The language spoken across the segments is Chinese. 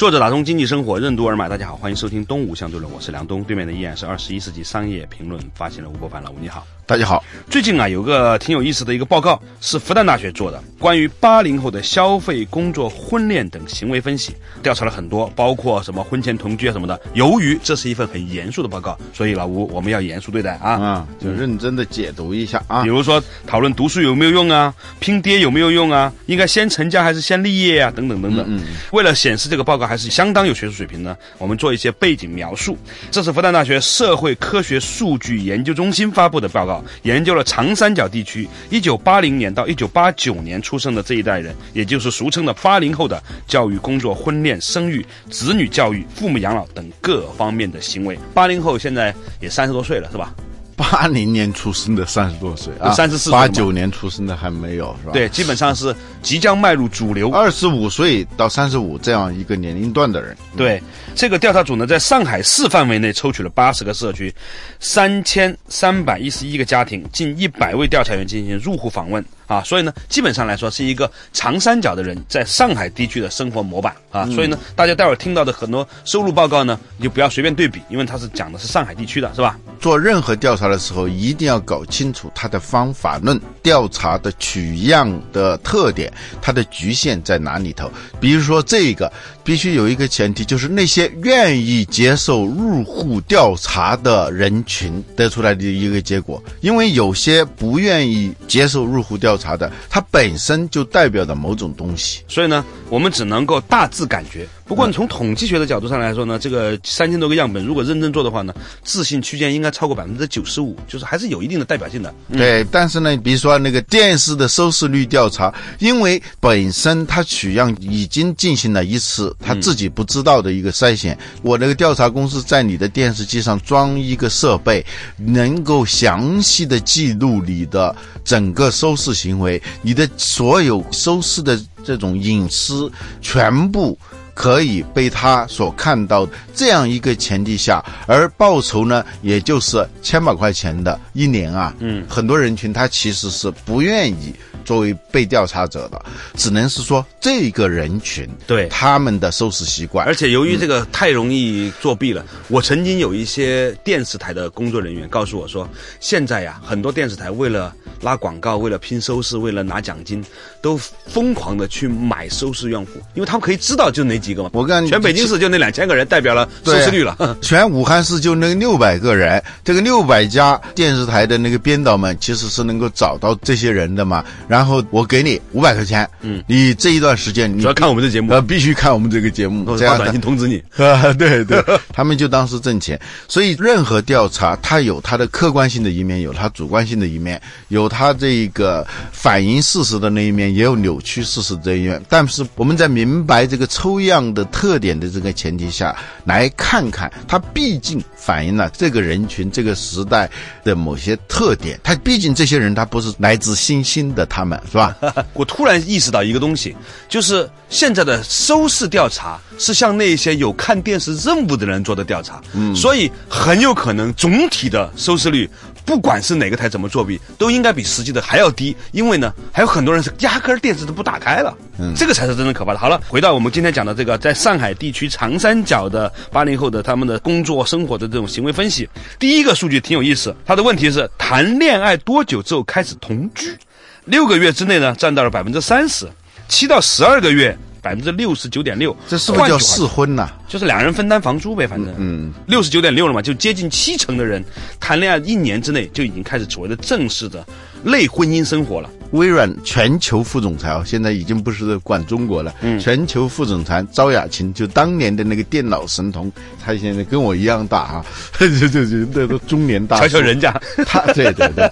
作者打通经济生活任督二脉，大家好，欢迎收听东吴相对论，我是梁东，对面的依然是二十一世纪商业评论发行人吴伯凡，老吴你好。大家好，最近啊，有个挺有意思的一个报告，是复旦大学做的，关于八零后的消费、工作、婚恋等行为分析，调查了很多，包括什么婚前同居啊什么的。由于这是一份很严肃的报告，所以老吴我们要严肃对待啊，啊，就认真的解读一下啊比。如说讨论读书有没有用啊，拼爹有没有用啊，应该先成家还是先立业啊，等等等等。嗯为了显示这个报告还是相当有学术水平呢，我们做一些背景描述。这是复旦大学社会科学数据研究中心发布的报告，研究了长三角地区1980年到1989年出生的这一代人，也就是俗称的八零后的教育、工作、婚恋、生育、子女教育、父母养老等各方面的行为。八零后现在也三十多岁了，是吧？八零年出生的三十多岁啊，三十四八九年出生的还没有是吧？，对，基本上是即将迈入主流。二十五岁到三十五这样一个年龄段的人，对，这个调查组呢，在上海市范围内抽取了八十个社区，三千三百一十一个家庭，近一百位调查员进行入户访问啊。所以呢，基本上来说是一个长三角的人在上海地区的生活模板啊。所以呢，大家待会儿听到的很多收入报告呢，你就不要随便对比，因为它是讲的是上海地区的，是吧？做任何调查的时候，一定要搞清楚它的方法论、调查的取样的特点，它的局限在哪里头。比如说这个，必须有一个前提，就是那些愿意接受入户调查的人群得出来的一个结果。因为有些不愿意接受入户调查的，它本身就代表着某种东西。所以呢，我们只能够大致感觉。不过从统计学的角度上来说呢，这个三千多个样本，如果认真做的话呢，自信区间应该超过百分之九十就是还是有一定的代表性的。对，但是呢，比如说那个电视的收视率调查，因为本身它取样已经进行了一次他自己不知道的一个筛选，我那个调查公司在你的电视机上装一个设备，能够详细的记录你的整个收视行为，你的所有收视的这种隐私全部。可以被他所看到这样一个前提下，而报酬呢，也就是千把块钱的一年啊，嗯，很多人群他其实是不愿意作为被调查者的，只能是说这个人群对。他们的收视习惯，而且由于这个太容易作弊了，我曾经有一些电视台的工作人员告诉我说，现在呀，很多电视台为了拉广告，为了拼收视，为了拿奖金，都疯狂的去买收视用户，因为他们可以知道就哪几个嘛。我跟全北京市就那两千个人代表了收视率了。全武汉市就那六百个人，这个六百家电视台的那个编导们其实是能够找到这些人的嘛。然后我给你五百块钱，嗯，你这一段时间你主要看我们的节目呃，必须看我们这个节目，发短信通知你。啊，对对，他们就当是挣钱。所以任何调查，它有它的客观性的一面，有它主观性的一面，有它这个反映事实的那一面，也有扭曲事实这一面。但是我们在明白这个抽样的特点的这个前提下，来看看它毕竟反映了这个人群、这个时代的某些特点。它毕竟这些人他不是来自星星的，他们是吧？我突然意识到一个东西，就是现在的收视调查是向那些有看电视任务的人做的调查，嗯，所以很有可能总体的收视率，不管是哪个台怎么作弊，都应该比实际的还要低，因为呢，还有很多人是压根儿电视都不打开了，嗯，这个才是真正可怕的。好了，回到我们今天讲的这个，在上海地区长三角的八零后的他们的工作生活的这种行为分析，第一个数据挺有意思，他的问题是谈恋爱多久之后开始同居？六个月之内呢，占到了百分之三十，七到十二个月百分之六十九点六。这是不是叫试婚呐、就是两人分担房租呗，反正嗯，六十九点六了嘛，就接近七成的人谈恋爱一年之内就已经开始所谓的正式的类婚姻生活了。微软全球副总裁哦，现在已经不是管中国了，全球副总裁赵雅琴，就当年的那个电脑神童，他现在跟我一样大啊，就就就那都中年大叔。瞧瞧人家，他对对对，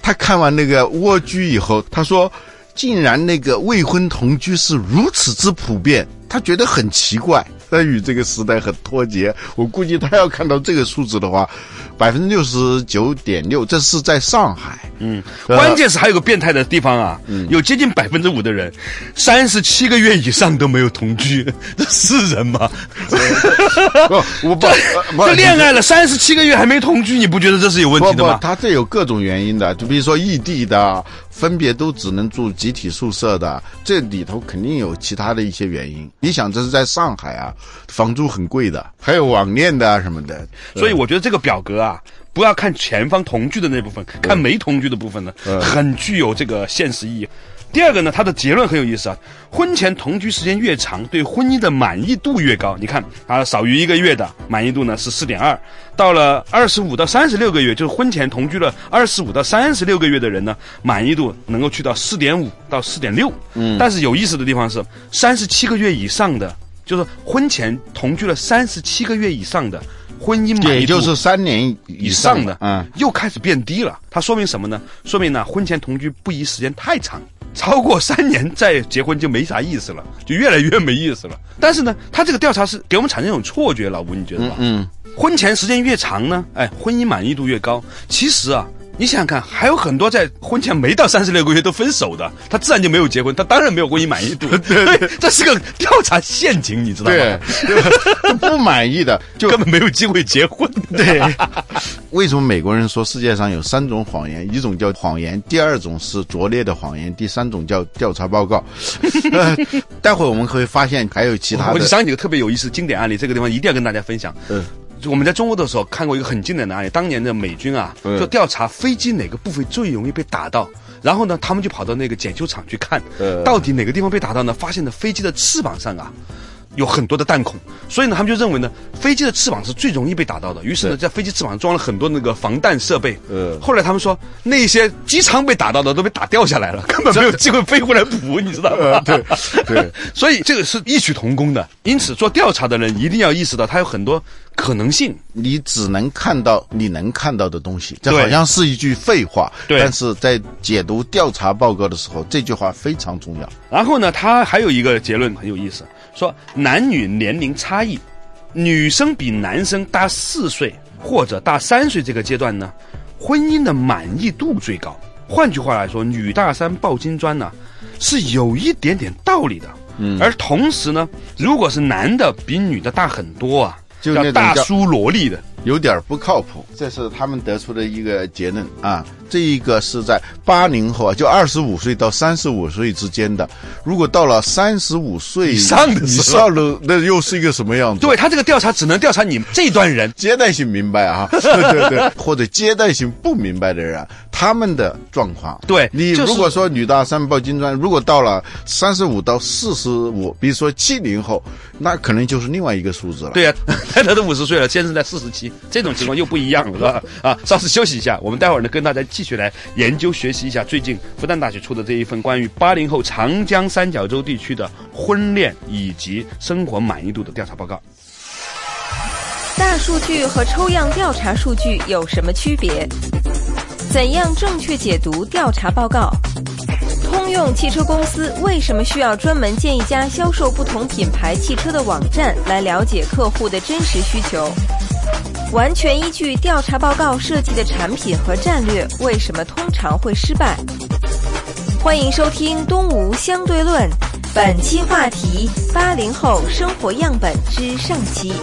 他看完那个蜗居以后，他说。竟然那个未婚同居是如此之普遍，他觉得很奇怪，他与这个时代很脱节。我估计他要看到这个数字的话，百分之六十九点六，这是在上海。嗯，呃关键是还有个变态的地方啊，嗯有接近百分之五的人，三十七个月以上都没有同居，这是人吗？不，我不，不这恋爱了三十七个月还没同居，你不觉得这是有问题的吗？他这有各种原因的，就比如说异地的，分别都只能住集体宿舍的，这里头肯定有其他的一些原因。你想，这是在上海啊，房租很贵的，还有网恋的啊什么的。所以我觉得这个表格啊，不要看前方同居的那部分，看没同居的部分呢，很具有这个现实意义。第二个呢，它的结论很有意思啊，婚前同居时间越长，对婚姻的满意度越高。你看啊，少于一个月的满意度呢是四点二，到了二十五到三十六个月，就是婚前同居了二十五到三十六个月的人呢，满意度能够去到四点五到四点六。嗯，但是有意思的地方是，三十七个月以上的，就是婚前同居了三十七个月以上的。婚姻满意度也就是三年以以上的，嗯，又开始变低了。它说明什么呢？说明呢，婚前同居不宜时间太长，超过三年再结婚就没啥意思了，就越来越没意思了。但是呢，他这个调查是给我们产生一种错觉，老吴你觉得吧？嗯，婚前时间越长呢，哎，婚姻满意度越高。其实啊。你想想看，还有很多在婚前没到三十六个月都分手的，他自然就没有结婚，他当然没有婚姻满意度。对，这是个调查陷阱，你知道吗？对，不满意的就根本没有机会结婚。对，为什么美国人说世界上有三种谎言？一种叫谎言，第二种是拙劣的谎言，第三种叫调查报告。呃，待会儿我们会发现还有其他的。我就想起个特别有意思经典案例，这个地方一定要跟大家分享。嗯。我们在中国的时候看过一个很经典的案例，当年的美军啊，嗯就调查飞机哪个部分最容易被打到，然后呢，他们就跑到那个检修厂去看，呃到底哪个地方被打到呢？发现了飞机的翅膀上啊。有很多的弹孔，所以呢，他们就认为呢，飞机的翅膀是最容易被打到的。于是呢，在飞机翅膀上装了很多那个防弹设备。呃后来他们说，那些机舱被打到的都被打掉下来了，根本没有机会飞回来补，你知道吗？对对，所以这个是异曲同工的。因此，做调查的人一定要意识到，他有很多可能性。你只能看到你能看到的东西，这好像是一句废话，对但是在解读调查报告的时候，这句话非常重要。然后呢，他还有一个结论很有意思，说男女年龄差异，女生比男生大四岁或者大三岁这个阶段呢，婚姻的满意度最高。换句话来说，女大三抱金砖呢，是有一点点道理的。嗯，而同时呢，如果是男的比女的大很多啊，就那大叔萝莉的，有点不靠谱，这是他们得出的一个结论啊。这一个是在八零后啊，就二十五岁到三十五岁之间的，如果到了三十五岁以上的以时候上的，那又是一个什么样子？对他这个调查只能调查你这段人。接待性明白啊，对对对，或者接待性不明白的人啊，他们的状况。对你如果说女大三抱金砖，如果到了三十五到四十五，比如说七零后，那可能就是另外一个数字了。对呀、太太都五十岁了，先生在四十七，这种情况又不一样了，是吧？啊，稍事休息一下，我们待会儿呢跟大家继续来研究学习一下最近复旦大学出的这一份关于八零后长江三角洲地区的婚恋以及生活满意度的调查报告。大数据和抽样调查数据有什么区别？怎样正确解读调查报告？通用汽车公司为什么需要专门建一家销售不同品牌汽车的网站来了解客户的真实需求？完全依据调查报告设计的产品和战略为什么通常会失败？欢迎收听《东吴相对论》，本期话题：八零后生活样本之上期。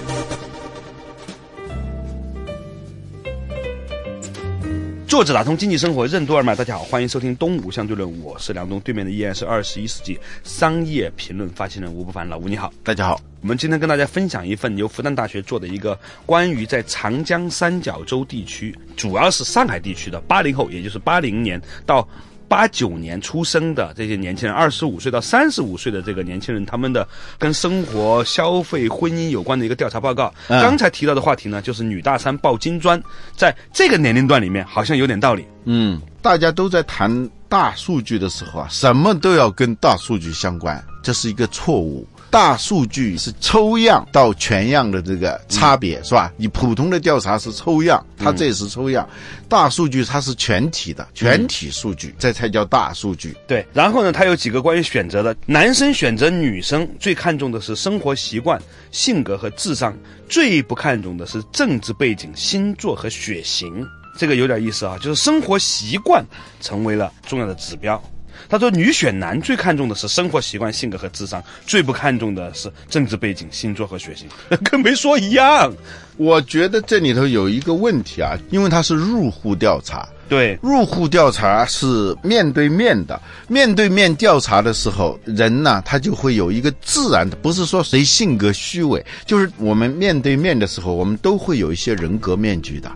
作者打通经济生活任督二脉，大家好，欢迎收听《东吴相对论》，我是梁东，对面的依然是二十一世纪商业评论发行人吴不凡，老吴你好。大家好，我们今天跟大家分享一份由复旦大学做的一个关于在长江三角洲地区，主要是上海地区的八零后，也就是八零年到八九年出生的这些年轻人，二十五岁到三十五岁的这个年轻人，他们的跟生活、消费、婚姻有关的一个调查报告。嗯刚才提到的话题呢，就是女大三抱金砖，在这个年龄段里面好像有点道理。嗯，大家都在谈大数据的时候啊，什么都要跟大数据相关。这是一个错误。大数据是抽样到全样的这个差别，是吧？你普通的调查是抽样，它这也是抽样。大数据它是全体的，全体数据，这才叫大数据。对，然后呢，它有几个关于选择的，男生选择女生最看重的是生活习惯、性格和智商，最不看重的是政治背景、星座和血型。这个有点意思啊，就是生活习惯成为了重要的指标。他说，女选男最看重的是生活习惯、性格和智商，最不看重的是政治背景、星座和血型，跟没说一样。我觉得这里头有一个问题啊，因为它是入户调查，对，入户调查是面对面的，面对面调查的时候，人呢他就会有一个自然的，不是说谁性格虚伪，就是我们面对面的时候，我们都会有一些人格面具的。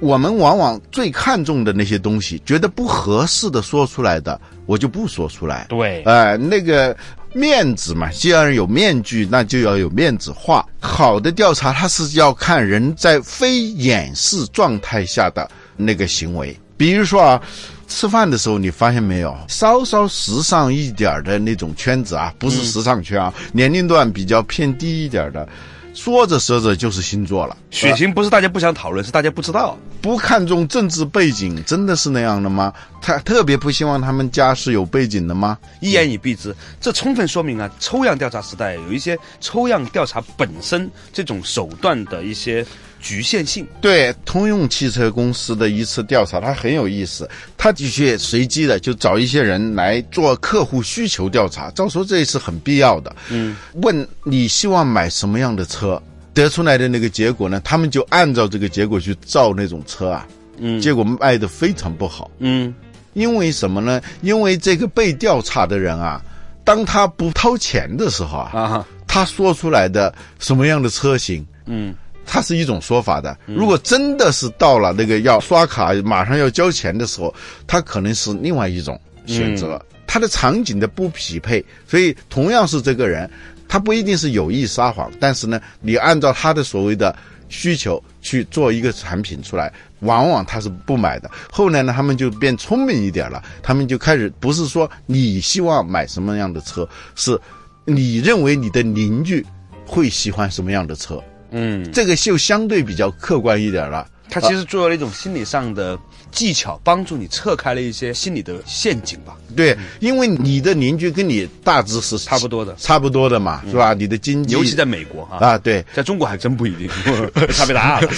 我们往往最看重的那些东西，觉得不合适的说出来的，我就不说出来。对，哎、那个面子嘛，既然有面具，那就要有面子话。好的调查，它是要看人在非掩饰状态下的那个行为。比如说啊，吃饭的时候，你发现没有，稍稍时尚一点儿的那种圈子啊，不是时尚圈啊，年龄段比较偏低一点的，说着说着就是星座了。血型不是大家不想讨论，是大家不知道。不看重政治背景，真的是那样的吗？他特别不希望他们家是有背景的吗？一言以蔽之，这充分说明啊，抽样调查时代有一些抽样调查本身这种手段的一些局限性。对，通用汽车公司的一次调查，它很有意思。它的确随机的就找一些人来做客户需求调查，照说这也是很必要的。嗯，问你希望买什么样的车，得出来的那个结果呢，他们就按照这个结果去造那种车啊。嗯，结果卖的非常不好。嗯，因为什么呢？因为这个被调查的人啊，当他不掏钱的时候啊，啊，他说出来的什么样的车型，嗯，它是一种说法的。如果真的是到了那个要刷卡、马上要交钱的时候，它可能是另外一种选择。它的场景的不匹配，所以同样是这个人，他不一定是有意撒谎，但是呢，你按照他的所谓的需求去做一个产品出来，往往他是不买的。后来呢，他们就变聪明一点了，他们就开始不是说你希望买什么样的车，是你认为你的邻居会喜欢什么样的车。嗯，这个就相对比较客观一点了。他其实做了一种心理上的技巧，帮助你撤开了一些心理的陷阱吧。对，因为你的邻居跟你大致是差不多的差不多的嘛，是吧？你的经济，尤其在美国啊，啊，对在中国还真不一定，差别大了。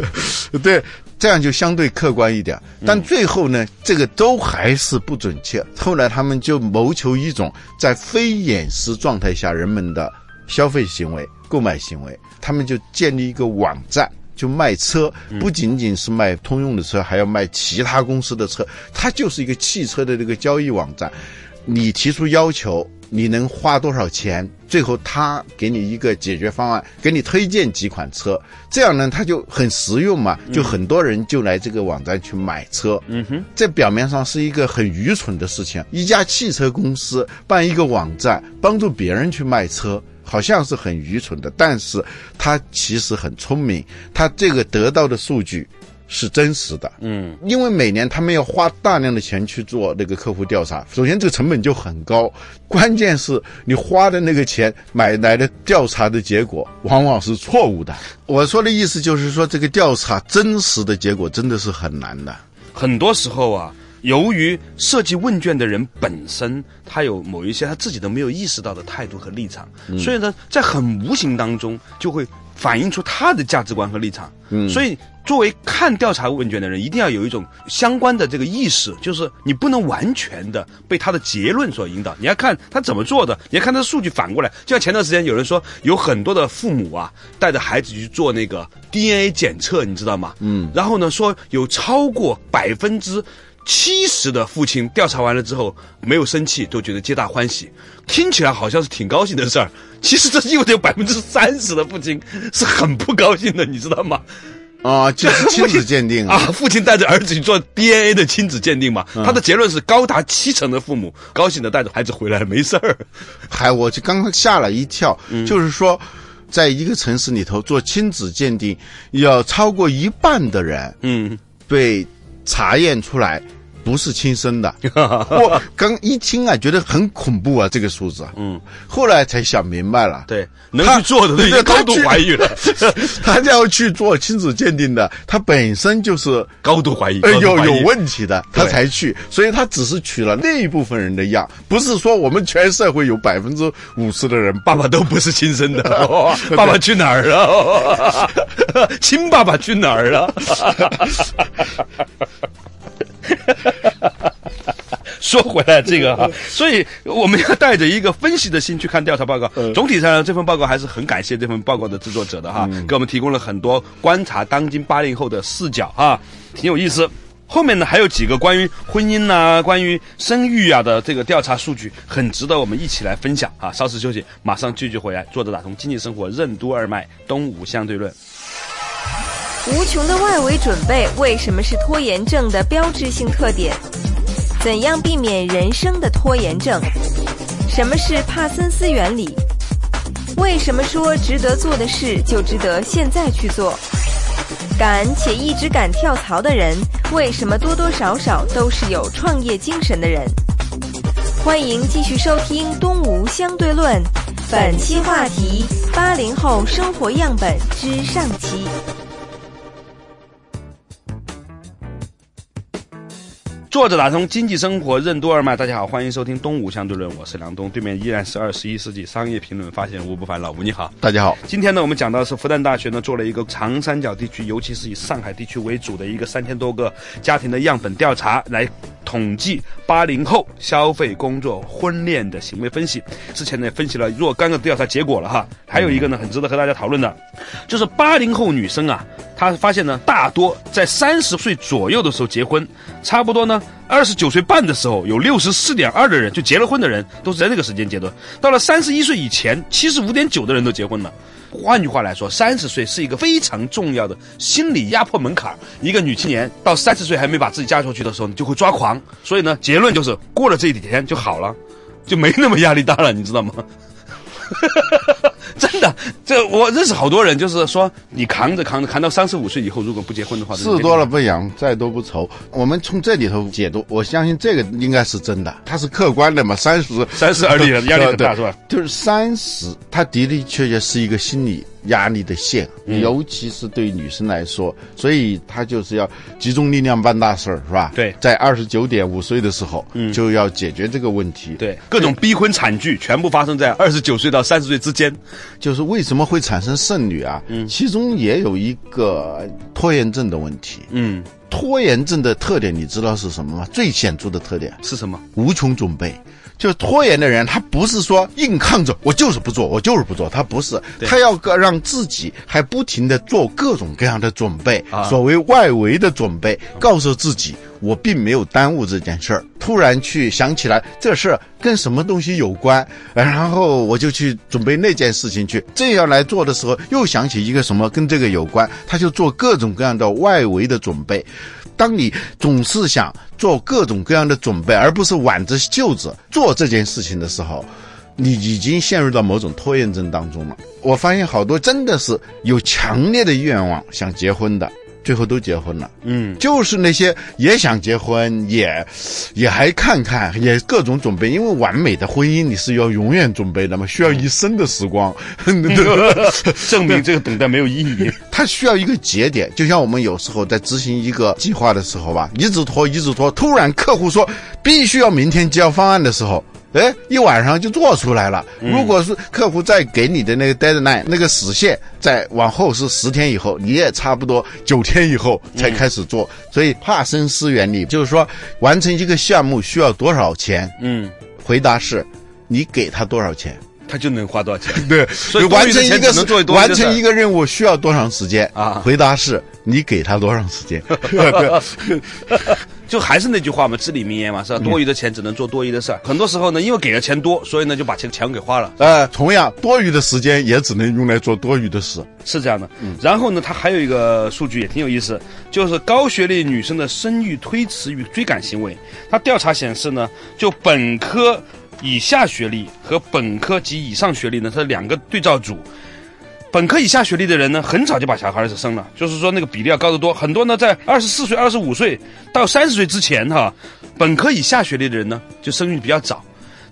对，这样就相对客观一点。嗯但最后呢，这个都还是不准确。后来他们就谋求一种在非掩饰状态下人们的消费行为、购买行为，他们就建立一个网站。就卖车，嗯不仅仅是卖通用的车，还要卖其他公司的车。它就是一个汽车的这个交易网站。你提出要求，你能花多少钱？最后他给你一个解决方案，给你推荐几款车，这样呢，他就很实用嘛，就很多人就来这个网站去买车。嗯哼，这表面上是一个很愚蠢的事情，一家汽车公司办一个网站，帮助别人去卖车。好像是很愚蠢的，但是他其实很聪明，他这个得到的数据是真实的。嗯，因为每年他们要花大量的钱去做那个客户调查，首先这个成本就很高，关键是你花的那个钱买来的调查的结果往往是错误的。我说的意思就是说，这个调查真实的结果真的是很难的。很多时候啊，由于设计问卷的人本身他有某一些他自己都没有意识到的态度和立场，所以呢，在很无形当中就会反映出他的价值观和立场。嗯，所以作为看调查问卷的人，一定要有一种相关的这个意识，就是你不能完全的被他的结论所引导，你要看他怎么做的，你要看他的数据反过来。就像前段时间有人说，有很多的父母啊带着孩子去做那个 DNA 检测，你知道吗？嗯，然后呢说有超过百分之。七十的父亲调查完了之后没有生气，都觉得皆大欢喜，听起来好像是挺高兴的事儿。其实这意味着有百分之三十的父亲是很不高兴的，你知道吗？啊，就是亲子鉴定啊，父亲带着儿子去做 DNA 的亲子鉴定嘛，他的结论是高达七成的父母高兴的带着孩子回来，没事儿。还我就刚刚吓了一跳，就是说，在一个城市里头做亲子鉴定，要超过一半的人嗯被查验出来不是亲生的。我刚一听啊，觉得很恐怖啊，这个数字啊。嗯，后来才想明白了。对，能去做的都已经高度怀疑了，他要去做亲子鉴定的，他本身就是高度怀疑，呃有有问题的，他才去，所以他只是取了那一部分人的样，不是说我们全社会有百分之五十的人爸爸都不是亲生的，爸爸去哪儿了？亲爸爸去哪儿了？说回来，这个哈，所以我们要带着一个分析的心去看调查报告。总体上，这份报告还是很感谢这份报告的制作者的哈，给我们提供了很多观察当今八零后的视角啊，挺有意思。后面呢还有几个关于婚姻呐、关于生育啊的这个调查数据，很值得我们一起来分享啊。稍事休息，马上继续回来。作者打通经济生活任督二脉，东吴相对论。无穷的外围准备为什么是拖延症的标志性特点？怎样避免人生的拖延症？什么是帕森斯原理？为什么说值得做的事就值得现在去做？敢且一直敢跳槽的人，为什么多多少少都是有创业精神的人？欢迎继续收听《东吴相对论》，本期话题：八零后生活样本之上期。作者打通经济生活任督二脉，大家好，欢迎收听东吴相对论，我是梁东，对面依然是二十一世纪商业评论发现人吴不凡，老吴你好。大家好，今天呢，我们讲到的是复旦大学呢做了一个长三角地区，尤其是以上海地区为主的一个三千多个家庭的样本调查，来统计八零后消费、工作、婚恋的行为分析。之前呢分析了若干个调查结果了哈，还有一个呢很值得和大家讨论的，就是八零后女生啊，她发现呢大多在三十岁左右的时候结婚，差不多呢二十九岁半的时候有六十四点二的人就结了婚的人都是在这个时间阶段，到了三十一岁以前，七十五点九的人都结婚了。换句话来说，三十岁是一个非常重要的心理压迫门槛。一个女青年到三十岁还没把自己嫁出去的时候，你就会抓狂。所以呢，结论就是过了这几天就好了，就没那么压力大了，你知道吗？真的，这我认识好多人，就是说你扛着扛着，扛到三十五岁以后，如果不结婚的话，事多了不养，再多不愁。我们从这里头解读，我相信这个应该是真的，它是客观的嘛。三十，三十而立，压力很大，是吧？就是三十，它的的确确是一个心理压力的线，嗯尤其是对女生来说，所以她就是要集中力量办大事儿，是吧？对在二十九点五岁的时候，嗯，就要解决这个问题。对，各种逼婚惨剧全部发生在二十九岁到三十岁之间。就是为什么会产生剩女啊？嗯，其中也有一个拖延症的问题。嗯，拖延症的特点你知道是什么吗？最显著的特点，是什么？无穷准备。就是拖延的人，他不是说硬抗着，我就是不做，我就是不做，他不是，他要个让自己还不停的做各种各样的准备，啊所谓外围的准备，告诉自己我并没有耽误这件事儿。突然去想起来这事儿跟什么东西有关，然后我就去准备那件事情去。这样来做的时候，又想起一个什么跟这个有关，他就做各种各样的外围的准备。当你总是想做各种各样的准备，而不是挽着袖子做这件事情的时候，你已经陷入到某种拖延症当中了。我发现好多真的是有强烈的愿望想结婚的，最后都结婚了。嗯，就是那些也想结婚，也也还看看，也各种准备，因为完美的婚姻你是要永远准备的嘛，需要一生的时光？证明这个等待没有意义。它需要一个节点，就像我们有时候在执行一个计划的时候吧，一直拖，一直拖，突然客户说必须要明天交方案的时候。哎，一晚上就做出来了。如果是客户再给你的那个 deadline 那个时限再往后是十天以后，你也差不多九天以后才开始做。所以帕森斯原理就是说，完成一个项目需要多少钱？嗯，回答是，你给他多少钱？他就能花多少钱？对，所以完成一个完成一个任务需要多长时间啊回答是你给他多长时间？对 就还是那句话嘛，至理名言嘛，是吧？多余的钱只能做多余的事儿。很多时候呢，因为给的钱多，所以呢就把钱钱给花了，呃，同样多余的时间也只能用来做多余的事。是这样的。然后呢，它还有一个数据也挺有意思，就是高学历女生的生育推迟与追赶行为。它调查显示呢，就本科以下学历和本科及以上学历呢，它是两个对照组。本科以下学历的人呢，很早就把小孩子生了，就是说那个比例要高得多。很多呢，在二十四岁、二十五岁到三十岁之前，哈，本科以下学历的人呢，就生育比较早。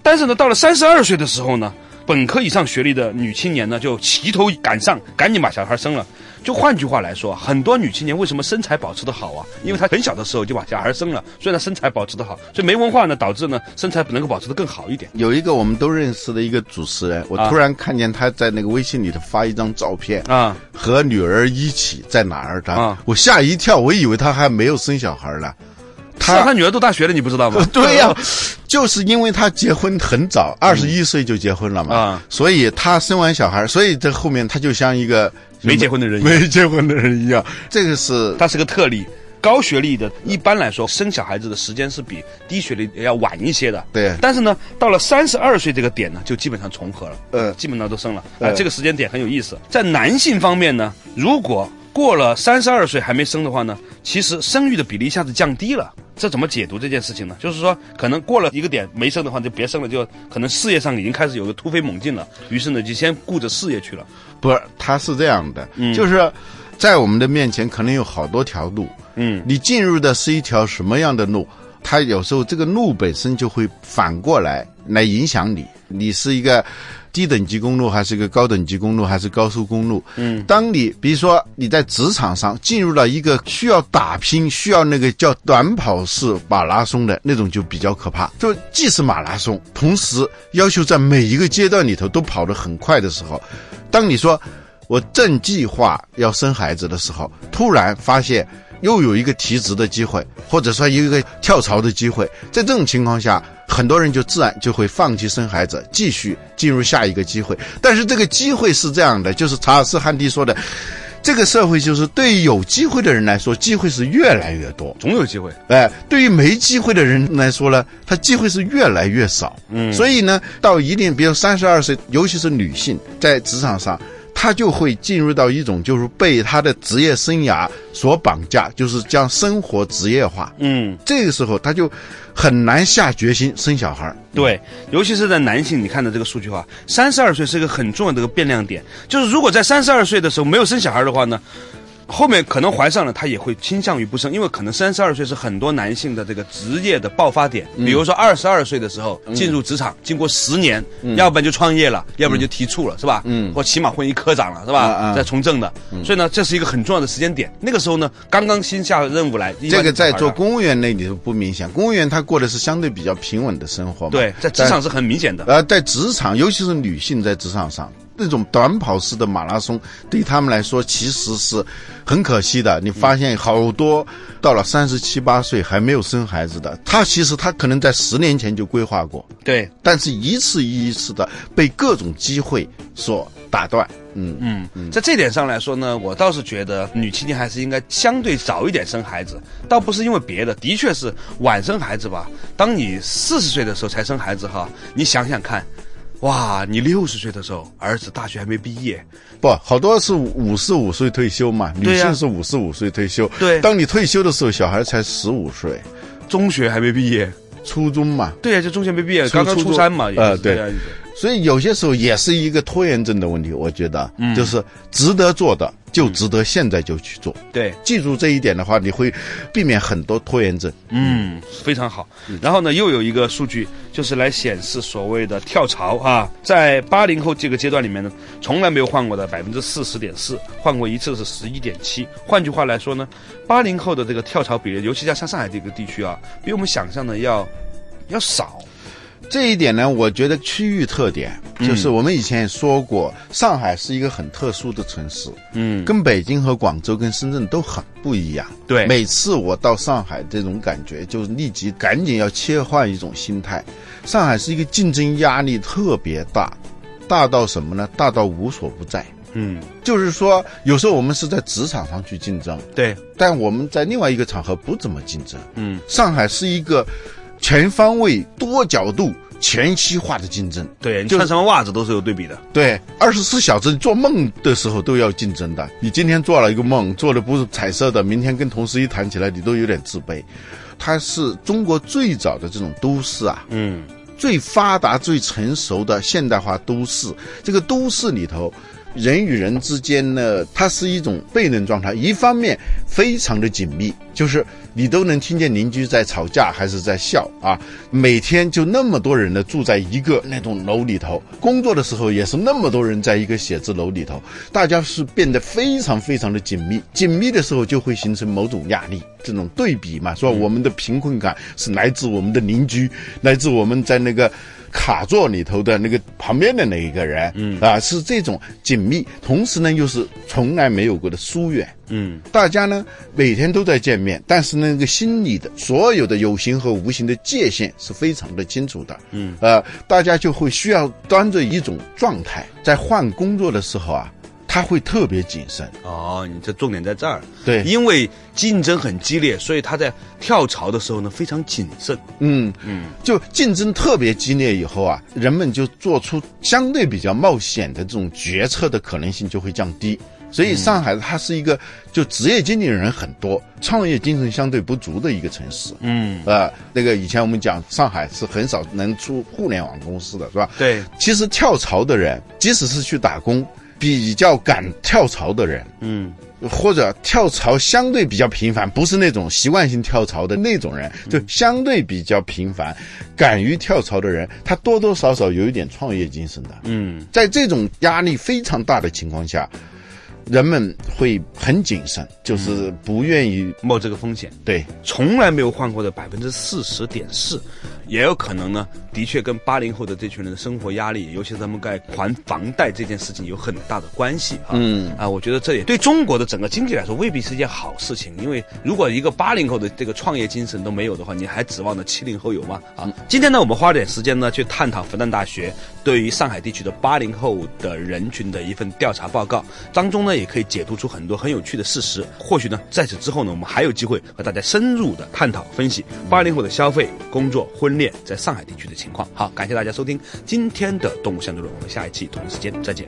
但是呢，到了三十二岁的时候呢，本科以上学历的女青年呢，就齐头赶上，赶紧把小孩生了。就换句话来说，很多女青年为什么身材保持的好啊？因为她很小的时候就把小孩生了，所以她身材保持的好。所以没文化呢，导致呢身材能够保持的更好一点。有一个我们都认识的一个主持人，我啊突然看见他在那个微信里头发一张照片啊，和女儿一起在哪儿的，啊我吓一跳，我以为他还没有生小孩呢。是啊，他女儿读大学了，你不知道吗？对呀、就是因为他结婚很早，二十一岁就结婚了嘛，啊所以他生完小孩，所以这后面他就像一个没结婚的人一样没结婚的人一样。这个是他是个特例。高学历的，一般来说生小孩子的时间是比低学历要晚一些的。对但是呢，到了三十二岁这个点呢，就基本上重合了。呃基本上都生了。啊、呃这个时间点很有意思。在男性方面呢，如果过了三十二岁还没生的话呢，其实生育的比例一下子降低了。这怎么解读这件事情呢？就是说，可能过了一个点没生的话，就别生了，就可能事业上已经开始有个突飞猛进了。于是呢，就先顾着事业去了。不是？他是这样的，嗯就是在我们的面前可能有好多条路，嗯，你进入的是一条什么样的路？他有时候这个路本身就会反过来来影响你。你是一个低等级公路，还是一个高等级公路，还是高速公路？嗯，当你比如说你在职场上进入了一个需要打拼、需要那个叫短跑式马拉松的那种，就比较可怕。就既是马拉松，同时要求在每一个阶段里头都跑得很快的时候，当你说我正计划要生孩子的时候，突然发现又有一个提职的机会，或者说有一个跳槽的机会，在这种情况下，很多人就自然就会放弃生孩子，继续进入下一个机会。但是这个机会是这样的，就是查尔斯·汉迪说的。这个社会就是对于有机会的人来说，机会是越来越多。总有机会。哎，对于没机会的人来说呢，他机会是越来越少。嗯，所以呢，到一定，比如三十二岁，尤其是女性在职场上，她就会进入到一种就是被他的职业生涯所绑架，就是将生活职业化。嗯，这个时候，他就很难下决心生小孩儿。对，尤其是在男性，你看的这个数据的话，三十二岁是一个很重要的一个变量点。就是如果在三十二岁的时候没有生小孩的话呢，后面可能怀上了，他也会倾向于不生，因为可能三十二岁是很多男性的这个职业的爆发点。比如说二十二岁的时候进入职场，经过十年，要不然就创业了，要不然就提处了，是吧？嗯，或起码混一科长了，是吧？再从政的，所以呢，这是一个很重要的时间点。那个时候呢，刚刚新下任务来，一这个在做公务员那里头不明显，公务员他过的是相对比较平稳的生活嘛。对，在职场是很明显的。呃，在职场，尤其是女性在职场上，那种短跑式的马拉松，对他们来说其实是很可惜的。你发现好多到了三十七八岁还没有生孩子的，他其实他可能在十年前就规划过，对，但是一次一次的被各种机会所打断。嗯，嗯，在这点上来说呢，我倒是觉得女青年还是应该相对早一点生孩子，倒不是因为别的，的确是晚生孩子吧。当你四十岁的时候才生孩子哈，你想想看，哇，你六十岁的时候儿子大学还没毕业，不，好多是五十五岁退休嘛，女性是五十五岁退休。对。当你退休的时候，小孩才十五岁，中学还没毕业，初中嘛。对呀、就中学没毕业，初刚刚初三嘛，也呃对所以有些时候也是一个拖延症的问题，我觉得，嗯就是值得做的就值得现在就去做。对。记住这一点的话，你会避免很多拖延症。嗯，非常好。然后呢，又有一个数据，就是来显示所谓的跳槽啊，在八零后这个阶段里面呢，从来没有换过的百分之四十点四，换过一次是十一点七。换句话来说呢，八零后的这个跳槽比例，尤其像像上海这个地区啊，比我们想象的要要少。这一点呢，我觉得区域特点嗯就是我们以前也说过，上海是一个很特殊的城市，嗯，跟北京和广州跟深圳都很不一样。对每次我到上海，这种感觉就是立即赶紧要切换一种心态。上海是一个竞争压力特别大，大到什么呢？大到无所不在。嗯，就是说，有时候我们是在职场上去竞争，对，但我们在另外一个场合不怎么竞争。嗯，上海是一个全方位、多角度、全息化的竞争。对，你穿什么袜子都是有对比的。对，二十四小时你做梦的时候都要竞争的。你今天做了一个梦，做的不是彩色的，明天跟同事一谈起来，你都有点自卑。它是中国最早的这种都市啊，嗯，最发达、最成熟的现代化都市。这个都市里头，人与人之间呢，它是一种悖论状态。一方面非常的紧密，就是你都能听见邻居在吵架还是在笑啊。每天就那么多人呢住在一个那栋楼里头，工作的时候也是那么多人在一个写字楼里头，大家是变得非常非常的紧密。紧密的时候就会形成某种压力，这种对比嘛，说我们的贫困感是来自我们的邻居，来自我们在那个。卡座里头的那个旁边的那一个人，嗯。啊，是这种紧密，同时呢又是从来没有过的疏远，嗯，大家呢每天都在见面，但是那个心里的所有的有形和无形的界限是非常的清楚的，嗯，呃，大家就会需要端着一种状态，在换工作的时候啊。他会特别谨慎哦，你这重点在这儿。对因为竞争很激烈，所以他在跳槽的时候呢非常谨慎。嗯嗯，就竞争特别激烈以后啊，人们就做出相对比较冒险的这种决策的可能性就会降低。所以上海它是一个就职业经理人很多、创业精神相对不足的一个城市。嗯，呃，那个以前我们讲上海是很少能出互联网公司的，是吧？对，其实跳槽的人，即使是去打工，比较敢跳槽的人，嗯，或者跳槽相对比较频繁，不是那种习惯性跳槽的那种人，就相对比较频繁，敢于跳槽的人，他多多少少有一点创业精神的。嗯，在这种压力非常大的情况下，人们会很谨慎，就是不愿意冒这个风险。对。从来没有换过的百分之四十点四，也有可能呢，的确跟八零后的这群人的生活压力，尤其是他们该还房贷这件事情有很大的关系啊。嗯啊，我觉得这也对中国的整个经济来说未必是一件好事情，因为如果一个八零后的这个创业精神都没有的话，你还指望着七零后有吗？啊，今天呢，我们花点时间呢去探讨复旦大学对于上海地区的八零后的人群的一份调查报告，当中呢也可以解读出很多很有趣的事实。或许呢，在此之后呢，我们还有机会和大家深入的探讨分析八零后的消费、工作、婚恋在上海地区的情况。好，感谢大家收听今天的《动物相对论》，我们下一期同一时间再见。